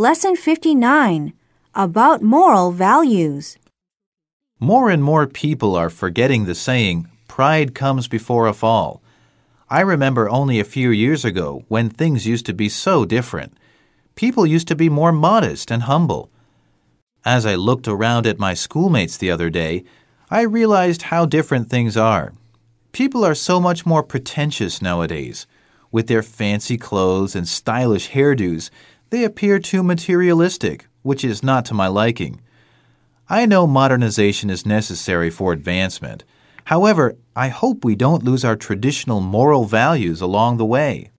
Lesson 59 About Moral Values. More and more people are forgetting the saying, pride comes before a fall. I remember only a few years ago when things used to be so different. People used to be more modest and humble. As I looked around at my schoolmates the other day, I realized how different things are. People are so much more pretentious nowadays. With their fancy clothes and stylish hairdos, they appear too materialistic, which is not to my liking. I know modernization is necessary for advancement. However, I hope we don't lose our traditional moral values along the way.